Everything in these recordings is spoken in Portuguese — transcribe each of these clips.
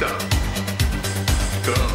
go, go.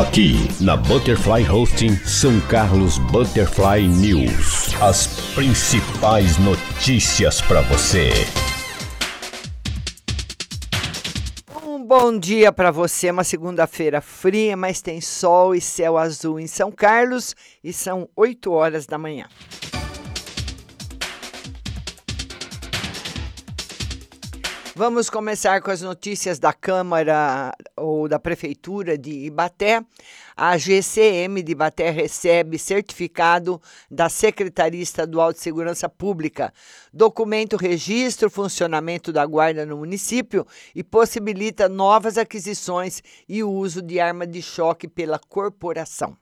Aqui na Butterfly Hosting São Carlos Butterfly News. As principais notícias para você. Um bom dia para você, uma segunda-feira fria, mas tem sol e céu azul em São Carlos e são 8 horas da manhã. Vamos começar com as notícias da Câmara ou da Prefeitura de Ibaté. A GCM de Ibaté recebe certificado da Secretaria Estadual de Segurança Pública. Documento registra o funcionamento da guarda no município e possibilita novas aquisições e uso de arma de choque pela corporação.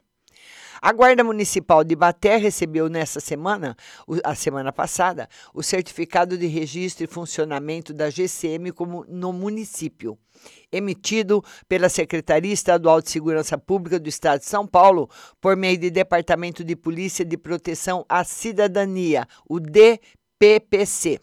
A Guarda Municipal de Baté recebeu nessa semana, a semana passada, o certificado de registro e funcionamento da GCM como no município. Emitido pela Secretaria Estadual de Segurança Pública do Estado de São Paulo, por meio do Departamento de Polícia de Proteção à Cidadania, o DPPC.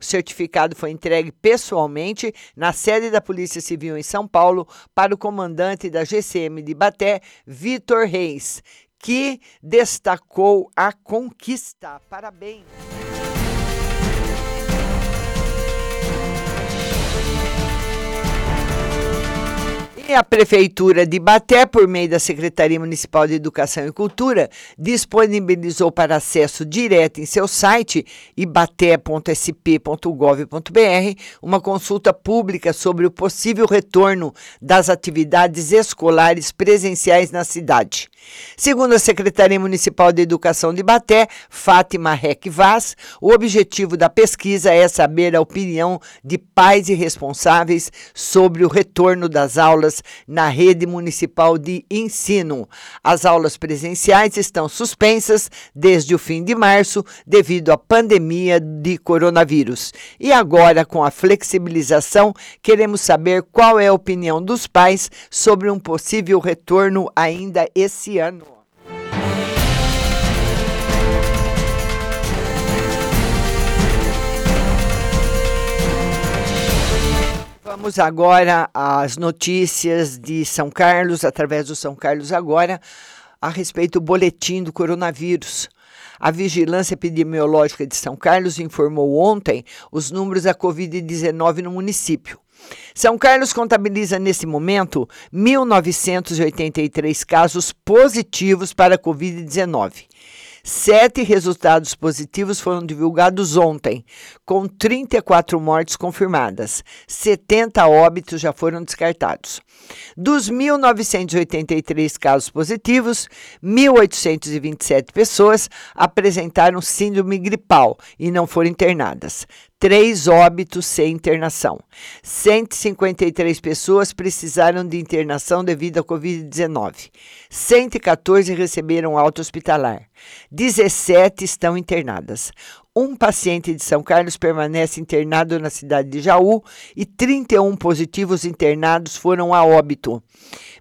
O certificado foi entregue pessoalmente na sede da Polícia Civil em São Paulo para o comandante da GCM de Baté, Vitor Reis, que destacou a conquista. Parabéns! A Prefeitura de Baté, por meio da Secretaria Municipal de Educação e Cultura, disponibilizou para acesso direto em seu site ibaté.sp.gov.br uma consulta pública sobre o possível retorno das atividades escolares presenciais na cidade. Segundo a Secretaria Municipal de Educação de Baté, Fátima Rec Vaz, o objetivo da pesquisa é saber a opinião de pais e responsáveis sobre o retorno das aulas na rede municipal de ensino. As aulas presenciais estão suspensas desde o fim de março devido à pandemia de coronavírus. E agora, com a flexibilização, queremos saber qual é a opinião dos pais sobre um possível retorno ainda esse ano. Vamos agora às notícias de São Carlos, através do São Carlos Agora, a respeito do boletim do coronavírus. A Vigilância Epidemiológica de São Carlos informou ontem os números da Covid-19 no município. São Carlos contabiliza nesse momento 1.983 casos positivos para a Covid-19. Sete resultados positivos foram divulgados ontem, com 34 mortes confirmadas. 70 óbitos já foram descartados. Dos 1.983 casos positivos, 1.827 pessoas apresentaram síndrome gripal e não foram internadas três óbitos sem internação. 153 pessoas precisaram de internação devido à Covid-19. 114 receberam alta hospitalar. 17 estão internadas. Um paciente de São Carlos permanece internado na cidade de Jaú e 31 positivos internados foram a óbito.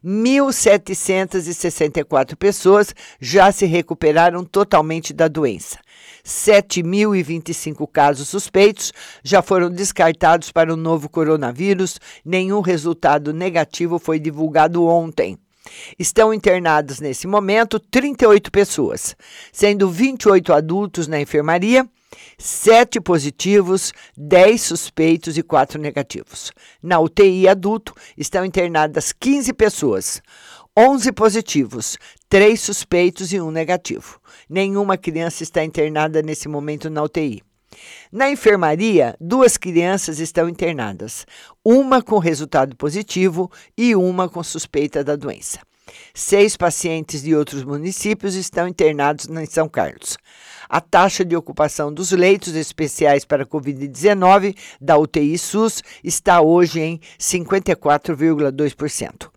1.764 pessoas já se recuperaram totalmente da doença. 7.025 casos suspeitos já foram descartados para o novo coronavírus. Nenhum resultado negativo foi divulgado ontem. Estão internados nesse momento 38 pessoas, sendo 28 adultos na enfermaria, 7 positivos, 10 suspeitos e 4 negativos. Na UTI adulto estão internadas 15 pessoas. 11 positivos, 3 suspeitos e 1 negativo. Nenhuma criança está internada nesse momento na UTI. Na enfermaria, duas crianças estão internadas, uma com resultado positivo e uma com suspeita da doença. Seis pacientes de outros municípios estão internados em São Carlos. A taxa de ocupação dos leitos especiais para Covid-19 da UTI SUS está hoje em 54,2%.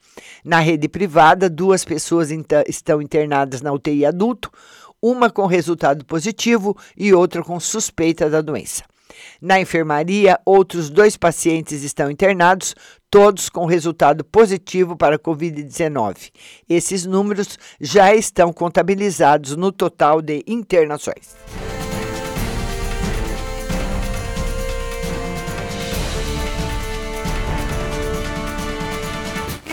Na rede privada, duas pessoas estão internadas na UTI adulto, uma com resultado positivo e outra com suspeita da doença. Na enfermaria, outros dois pacientes estão internados, todos com resultado positivo para a Covid-19. Esses números já estão contabilizados no total de internações.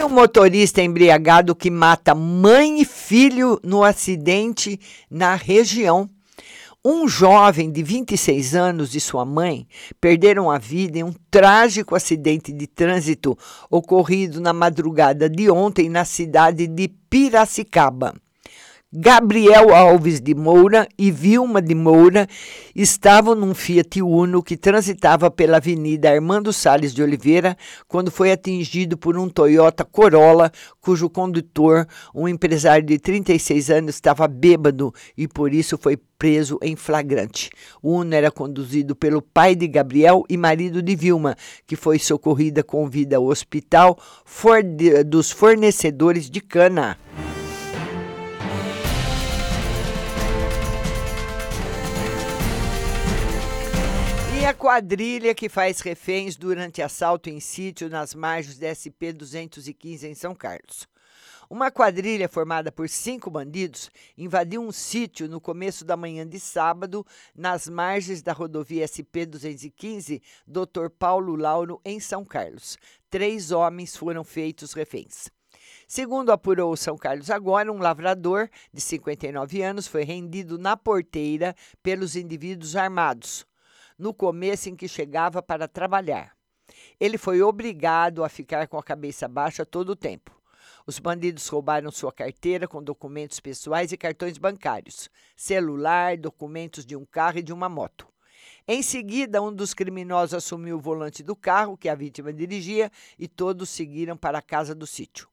O motorista embriagado que mata mãe e filho no acidente na região. Um jovem de 26 anos e sua mãe perderam a vida em um trágico acidente de trânsito ocorrido na madrugada de ontem na cidade de Piracicaba. Gabriel Alves de Moura e Vilma de Moura estavam num Fiat Uno que transitava pela Avenida Armando Salles de Oliveira quando foi atingido por um Toyota Corolla, cujo condutor, um empresário de 36 anos, estava bêbado e por isso foi preso em flagrante. O Uno era conduzido pelo pai de Gabriel e marido de Vilma, que foi socorrida com vida ao hospital dos fornecedores de cana. Quadrilha que faz reféns durante assalto em sítio nas margens da SP-215 em São Carlos. Uma quadrilha formada por cinco bandidos invadiu um sítio no começo da manhã de sábado, nas margens da rodovia SP-215, Dr. Paulo Lauro, em São Carlos. Três homens foram feitos reféns. Segundo apurou São Carlos agora, um lavrador de 59 anos foi rendido na porteira pelos indivíduos armados no começo em que chegava para trabalhar. Ele foi obrigado a ficar com a cabeça baixa todo o tempo. Os bandidos roubaram sua carteira com documentos pessoais e cartões bancários, celular, documentos de um carro e de uma moto. Em seguida, um dos criminosos assumiu o volante do carro que a vítima dirigia e todos seguiram para a casa do sítio.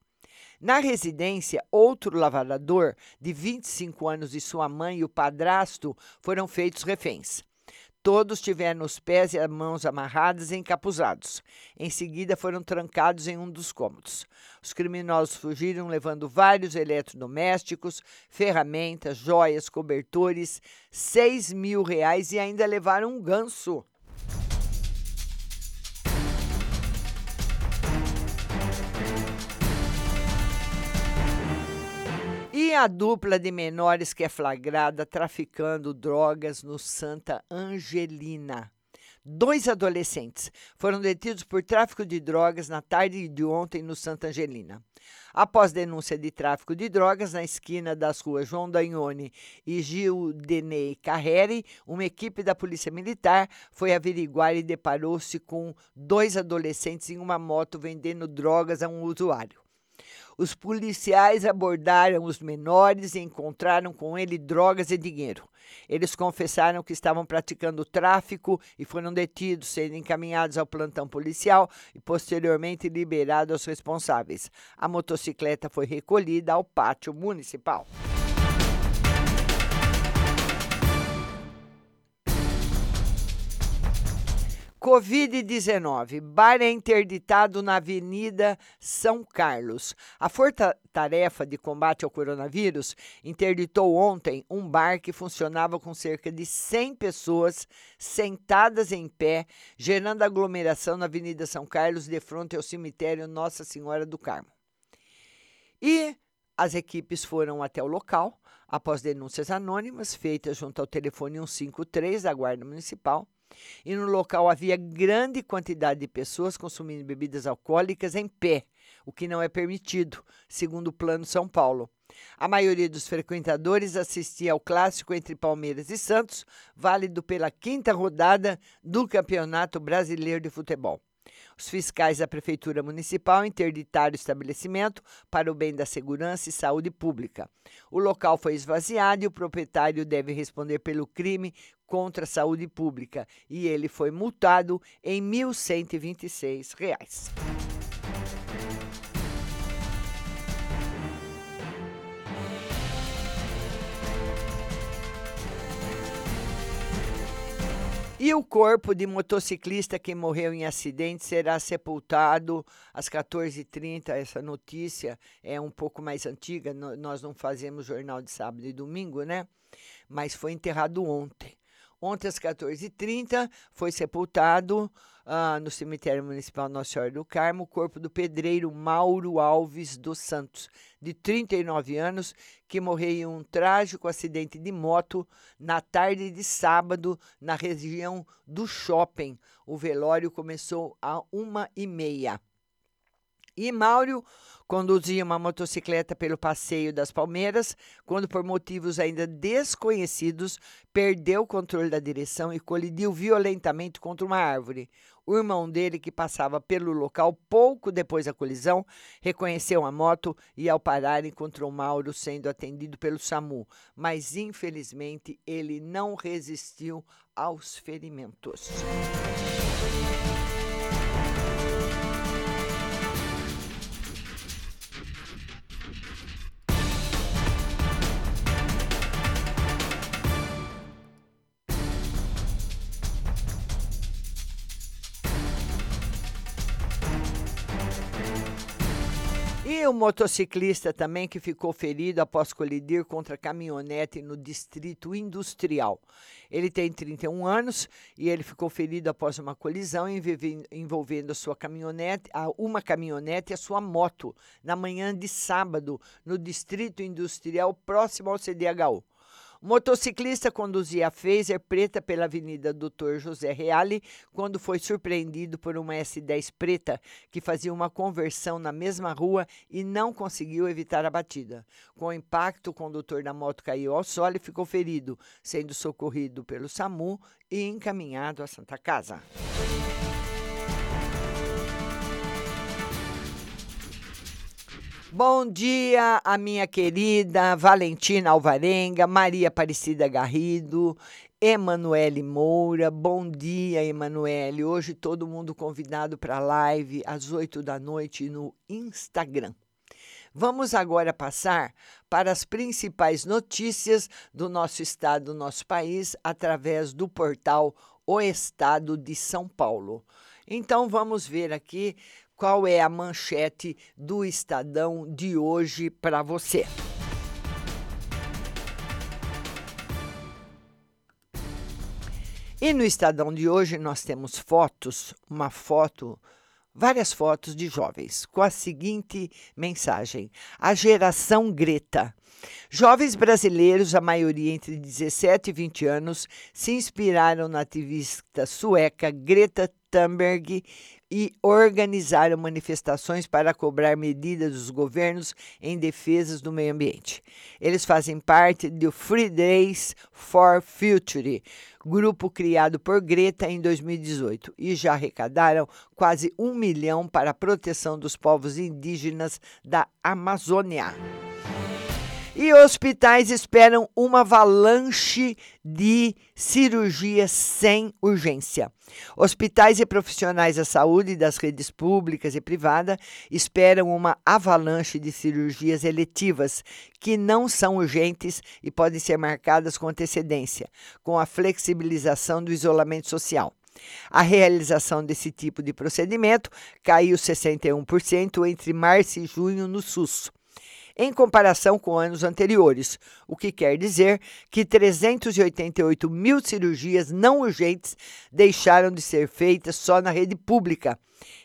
Na residência, outro lavrador de 25 anos e sua mãe e o padrasto foram feitos reféns. Todos tiveram os pés e as mãos amarrados e encapuzados. Em seguida, foram trancados em um dos cômodos. Os criminosos fugiram levando vários eletrodomésticos, ferramentas, joias, cobertores, seis mil reais e ainda levaram um ganso. E a dupla de menores que é flagrada traficando drogas no Santa Angelina. Dois adolescentes foram detidos por tráfico de drogas na tarde de ontem no Santa Angelina. Após denúncia de tráfico de drogas na esquina das ruas João Dagnone e Gil Denei Carreri, uma equipe da Polícia Militar foi averiguar e deparou-se com dois adolescentes em uma moto vendendo drogas a um usuário. Os policiais abordaram os menores e encontraram com ele drogas e dinheiro. Eles confessaram que estavam praticando tráfico e foram detidos, sendo encaminhados ao plantão policial e posteriormente liberados aos responsáveis. A motocicleta foi recolhida ao pátio municipal. Covid-19. Bar é interditado na Avenida São Carlos. A Força-Tarefa de Combate ao Coronavírus interditou ontem um bar que funcionava com cerca de 100 pessoas sentadas em pé, gerando aglomeração na Avenida São Carlos, de frente ao cemitério Nossa Senhora do Carmo. E as equipes foram até o local após denúncias anônimas feitas junto ao telefone 153 da Guarda Municipal e no local havia grande quantidade de pessoas consumindo bebidas alcoólicas em pé, o que não é permitido, segundo o Plano São Paulo. A maioria dos frequentadores assistia ao clássico entre Palmeiras e Santos, válido pela quinta rodada do Campeonato Brasileiro de Futebol. Os fiscais da Prefeitura Municipal interditaram o estabelecimento para o bem da segurança e saúde pública. O local foi esvaziado e o proprietário deve responder pelo crime contra a saúde pública e ele foi multado em 1.126 reais. E o corpo de motociclista que morreu em acidente será sepultado às 14h30. Essa notícia é um pouco mais antiga, nós não fazemos jornal de sábado e domingo, né? Mas foi enterrado ontem. Ontem, às 14h30, foi sepultado uh, no cemitério municipal Nossa Senhora do Carmo o corpo do pedreiro Mauro Alves dos Santos, de 39 anos, que morreu em um trágico acidente de moto na tarde de sábado na região do shopping. O velório começou a uma e meia. E Mauro conduzia uma motocicleta pelo passeio das Palmeiras, quando, por motivos ainda desconhecidos, perdeu o controle da direção e colidiu violentamente contra uma árvore. O irmão dele, que passava pelo local pouco depois da colisão, reconheceu a moto e, ao parar, encontrou Mauro sendo atendido pelo SAMU, mas infelizmente ele não resistiu aos ferimentos. E o motociclista também que ficou ferido após colidir contra caminhonete no distrito industrial. Ele tem 31 anos e ele ficou ferido após uma colisão envolvendo a sua caminhonete, uma caminhonete e a sua moto na manhã de sábado no distrito industrial próximo ao CDHU. O motociclista conduzia a Phaser preta pela Avenida Doutor José Reale quando foi surpreendido por uma S10 preta que fazia uma conversão na mesma rua e não conseguiu evitar a batida. Com o impacto, o condutor da moto caiu ao solo e ficou ferido, sendo socorrido pelo SAMU e encaminhado à Santa Casa. Bom dia, a minha querida Valentina Alvarenga, Maria Aparecida Garrido, Emanuele Moura. Bom dia, Emanuele. Hoje todo mundo convidado para a live às 8 da noite no Instagram. Vamos agora passar para as principais notícias do nosso estado, do nosso país, através do portal O Estado de São Paulo. Então vamos ver aqui qual é a manchete do Estadão de hoje para você. E no Estadão de hoje nós temos fotos, uma foto, várias fotos de jovens, com a seguinte mensagem: A geração Greta. Jovens brasileiros, a maioria entre 17 e 20 anos, se inspiraram na ativista sueca Greta Thunberg e organizaram manifestações para cobrar medidas dos governos em defesa do meio ambiente. Eles fazem parte do Free Days for Future, grupo criado por Greta em 2018, e já arrecadaram quase um milhão para a proteção dos povos indígenas da Amazônia. E hospitais esperam uma avalanche de cirurgias sem urgência. Hospitais e profissionais da saúde das redes públicas e privadas esperam uma avalanche de cirurgias eletivas que não são urgentes e podem ser marcadas com antecedência, com a flexibilização do isolamento social. A realização desse tipo de procedimento caiu 61% entre março e junho no SUS em comparação com anos anteriores, o que quer dizer que 388 mil cirurgias não urgentes deixaram de ser feitas só na rede pública.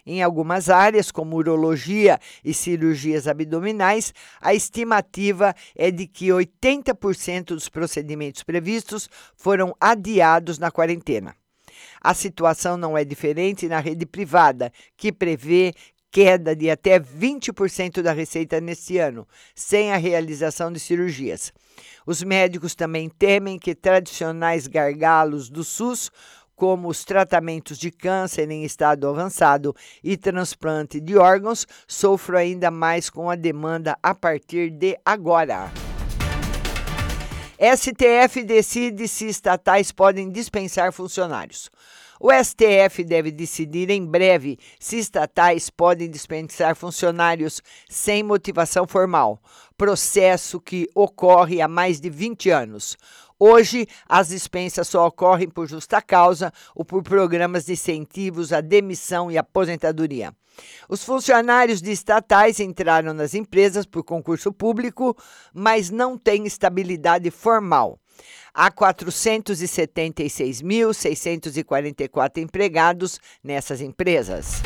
Em algumas áreas, como urologia e cirurgias abdominais, a estimativa é de que 80% dos procedimentos previstos foram adiados na quarentena. A situação não é diferente na rede privada, que prevê queda de até 20% da receita neste ano, sem a realização de cirurgias. Os médicos também temem que tradicionais gargalos do SUS como os tratamentos de câncer em estado avançado e transplante de órgãos, sofram ainda mais com a demanda a partir de agora. STF decide se estatais podem dispensar funcionários. O STF deve decidir em breve se estatais podem dispensar funcionários sem motivação formal, processo que ocorre há mais de 20 anos. Hoje, as dispensas só ocorrem por justa causa ou por programas de incentivos à demissão e aposentadoria. Os funcionários de estatais entraram nas empresas por concurso público, mas não têm estabilidade formal. Há 476.644 empregados nessas empresas.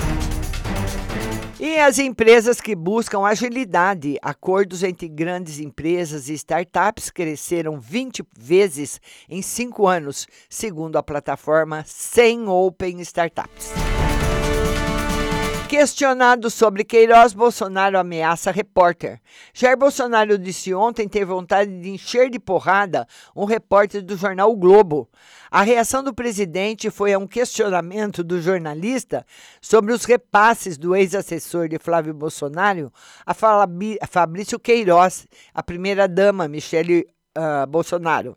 E as empresas que buscam agilidade, acordos entre grandes empresas e startups cresceram 20 vezes em cinco anos, segundo a plataforma 100 Open Startups. Questionado sobre Queiroz, Bolsonaro ameaça repórter. Jair Bolsonaro disse ontem ter vontade de encher de porrada um repórter do jornal o Globo. A reação do presidente foi a um questionamento do jornalista sobre os repasses do ex-assessor de Flávio Bolsonaro a Fabrício Queiroz, a primeira-dama Michele uh, Bolsonaro.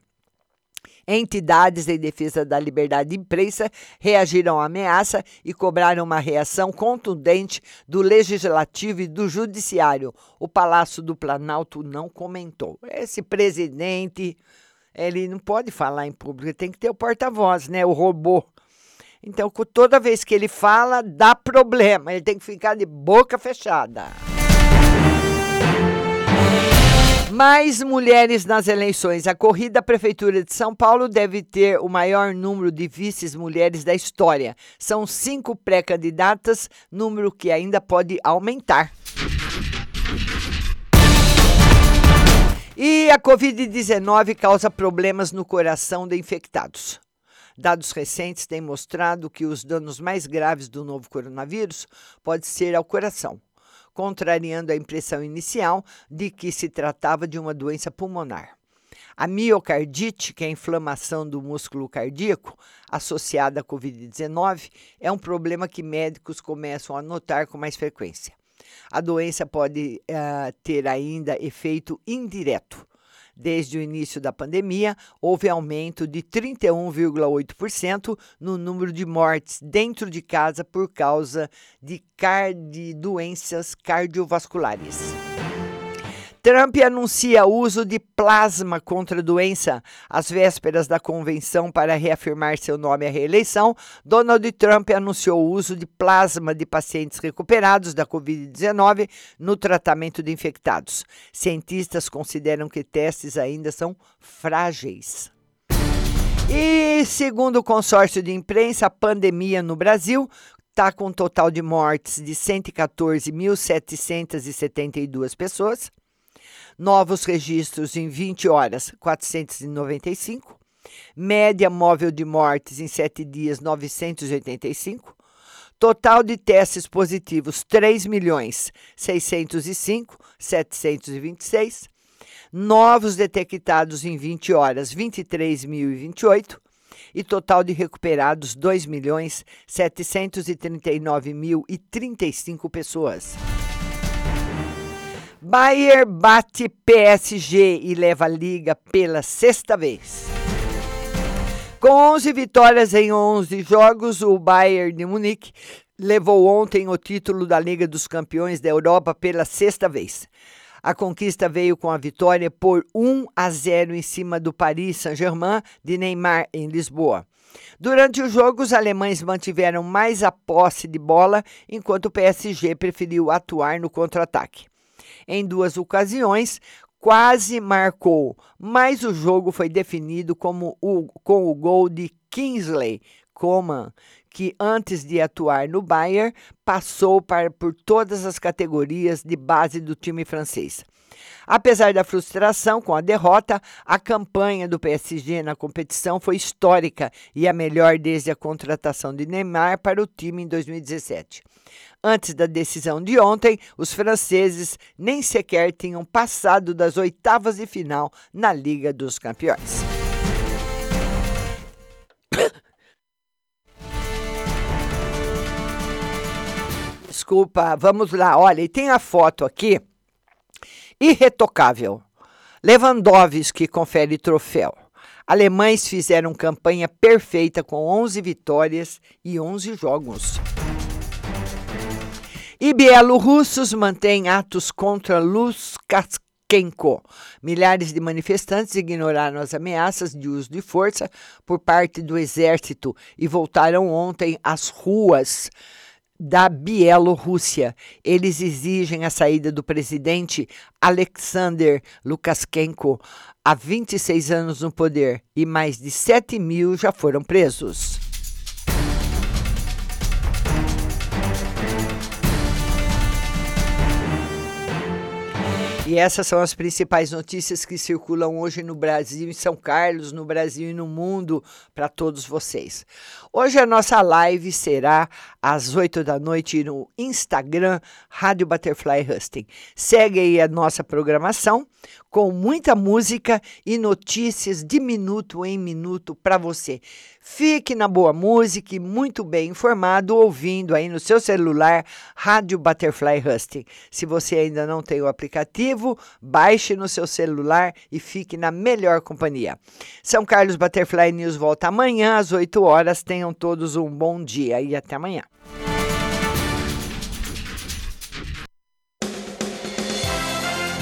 Entidades em defesa da liberdade de imprensa reagiram à ameaça e cobraram uma reação contundente do Legislativo e do Judiciário. O Palácio do Planalto não comentou. Esse presidente, ele não pode falar em público, tem que ter o porta-voz, né? O robô. Então, toda vez que ele fala, dá problema. Ele tem que ficar de boca fechada. Mais mulheres nas eleições. A corrida à Prefeitura de São Paulo deve ter o maior número de vices mulheres da história. São cinco pré-candidatas, número que ainda pode aumentar. E a Covid-19 causa problemas no coração de infectados. Dados recentes têm mostrado que os danos mais graves do novo coronavírus pode ser ao coração contrariando a impressão inicial de que se tratava de uma doença pulmonar. A miocardite, que é a inflamação do músculo cardíaco associada à Covid-19, é um problema que médicos começam a notar com mais frequência. A doença pode uh, ter ainda efeito indireto, Desde o início da pandemia, houve aumento de 31,8% no número de mortes dentro de casa por causa de, doenças cardiovasculares. Trump anuncia uso de plasma contra a doença. Às vésperas da convenção para reafirmar seu nome à reeleição, Donald Trump anunciou o uso de plasma de pacientes recuperados da Covid-19 no tratamento de infectados. Cientistas consideram que testes ainda são frágeis. E, segundo o consórcio de imprensa, a pandemia no Brasil está com um total de mortes de 114.772 pessoas novos registros em 20 horas, 495. Média móvel de mortes em 7 dias, 985. Total de testes positivos, 3 milhões 605, 726. Novos detectados em 20 horas, 23.028. E total de recuperados, 2 milhões 739.035 pessoas. Bayern bate PSG e leva a liga pela sexta vez. Com 11 vitórias em 11 jogos, o Bayern de Munique levou ontem o título da Liga dos Campeões da Europa pela sexta vez. A conquista veio com a vitória por 1 a 0 em cima do Paris Saint-Germain de Neymar em Lisboa. Durante o jogo, os alemães mantiveram mais a posse de bola, enquanto o PSG preferiu atuar no contra-ataque em duas ocasiões, quase marcou, mas o jogo foi definido como o, com o gol de Kingsley Coman, que antes de atuar no Bayern, passou para, por todas as categorias de base do time francês. Apesar da frustração com a derrota, a campanha do PSG na competição foi histórica e a melhor desde a contratação de Neymar para o time em 2017. Antes da decisão de ontem, os franceses nem sequer tinham passado das oitavas de final na Liga dos Campeões. Desculpa, vamos lá. Olha, e tem a foto aqui. Irretocável. Lewandowski confere troféu. Alemães fizeram campanha perfeita com 11 vitórias e 11 jogos. E bielorrussos mantêm atos contra Lukashenko. Milhares de manifestantes ignoraram as ameaças de uso de força por parte do exército e voltaram ontem às ruas da Bielorrússia. Eles exigem a saída do presidente Alexander Lukashenko, há 26 anos no poder, e mais de 7 mil já foram presos. E essas são as principais notícias que circulam hoje no Brasil, em São Carlos, no Brasil e no mundo, para todos vocês. Hoje a nossa live será às 8 da noite no Instagram, Rádio Butterfly Husting. Segue aí a nossa programação com muita música e notícias de minuto em minuto para você. Fique na boa música e muito bem informado ouvindo aí no seu celular Rádio Butterfly Husting. Se você ainda não tem o aplicativo, baixe no seu celular e fique na melhor companhia. São Carlos Butterfly News volta amanhã às 8 horas. Tenham todos um bom dia e até amanhã.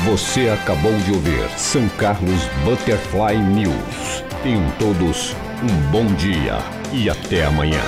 Você acabou de ouvir São Carlos Butterfly News. Tenham todos um bom dia e até amanhã.